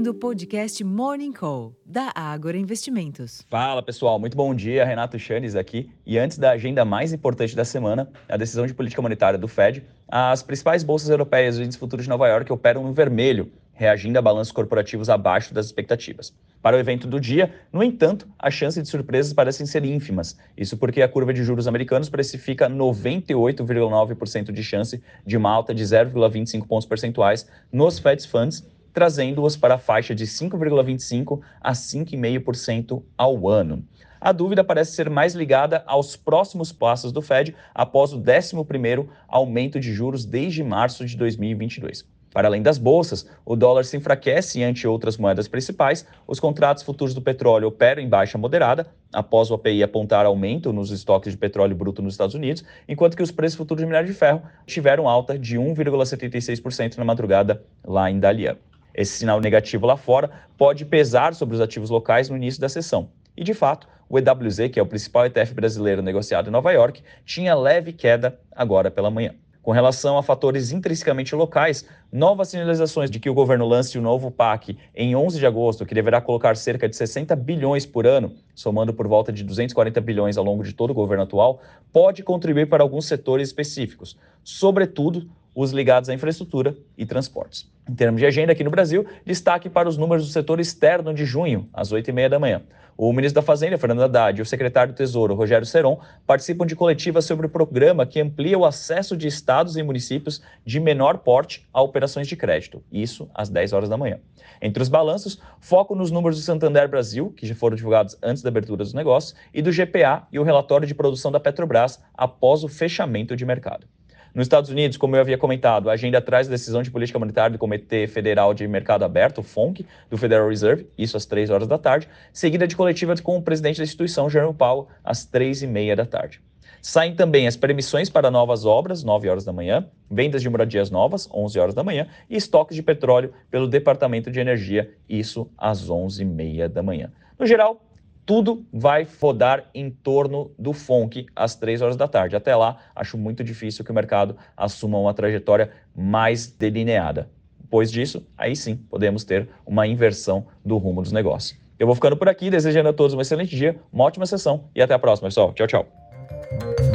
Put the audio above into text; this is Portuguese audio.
ouvindo o podcast Morning Call, da Ágora Investimentos. Fala pessoal, muito bom dia. Renato Chanes aqui. E antes da agenda mais importante da semana, a decisão de política monetária do Fed, as principais bolsas europeias e índices futuros de Nova York operam no vermelho, reagindo a balanços corporativos abaixo das expectativas. Para o evento do dia, no entanto, as chances de surpresas parecem ser ínfimas. Isso porque a curva de juros americanos precifica 98,9% de chance de uma alta de 0,25 pontos percentuais nos Fed Funds trazendo-as para a faixa de 5,25% a 5,5% ao ano. A dúvida parece ser mais ligada aos próximos passos do Fed após o 11º aumento de juros desde março de 2022. Para além das bolsas, o dólar se enfraquece ante outras moedas principais, os contratos futuros do petróleo operam em baixa moderada, após o API apontar aumento nos estoques de petróleo bruto nos Estados Unidos, enquanto que os preços futuros de minério de ferro tiveram alta de 1,76% na madrugada lá em Dalian. Esse sinal negativo lá fora pode pesar sobre os ativos locais no início da sessão. E, de fato, o EWZ, que é o principal ETF brasileiro negociado em Nova York, tinha leve queda agora pela manhã. Com relação a fatores intrinsecamente locais, novas sinalizações de que o governo lance o novo PAC em 11 de agosto, que deverá colocar cerca de 60 bilhões por ano, somando por volta de 240 bilhões ao longo de todo o governo atual, pode contribuir para alguns setores específicos, sobretudo os ligados à infraestrutura e transportes. Em termos de agenda aqui no Brasil, destaque para os números do setor externo de junho, às 8h30 da manhã. O ministro da Fazenda, Fernando Haddad, e o secretário do Tesouro, Rogério Seron, participam de coletiva sobre o programa que amplia o acesso de estados e municípios de menor porte a operações de crédito, isso às 10 horas da manhã. Entre os balanços, foco nos números do Santander Brasil, que já foram divulgados antes da abertura dos negócios, e do GPA e o relatório de produção da Petrobras após o fechamento de mercado. Nos Estados Unidos, como eu havia comentado, a agenda traz a decisão de política monetária do Comitê Federal de Mercado Aberto, o FONC, do Federal Reserve, isso às 3 horas da tarde, seguida de coletiva com o presidente da instituição, Jerome Powell, às 3 e meia da tarde. Saem também as permissões para novas obras, 9 horas da manhã, vendas de moradias novas, 11 horas da manhã, e estoques de petróleo pelo Departamento de Energia, isso às 11 e meia da manhã. No geral, tudo vai rodar em torno do FONC às 3 horas da tarde. Até lá, acho muito difícil que o mercado assuma uma trajetória mais delineada. Depois disso, aí sim, podemos ter uma inversão do rumo dos negócios. Eu vou ficando por aqui, desejando a todos um excelente dia, uma ótima sessão e até a próxima, pessoal. Tchau, tchau.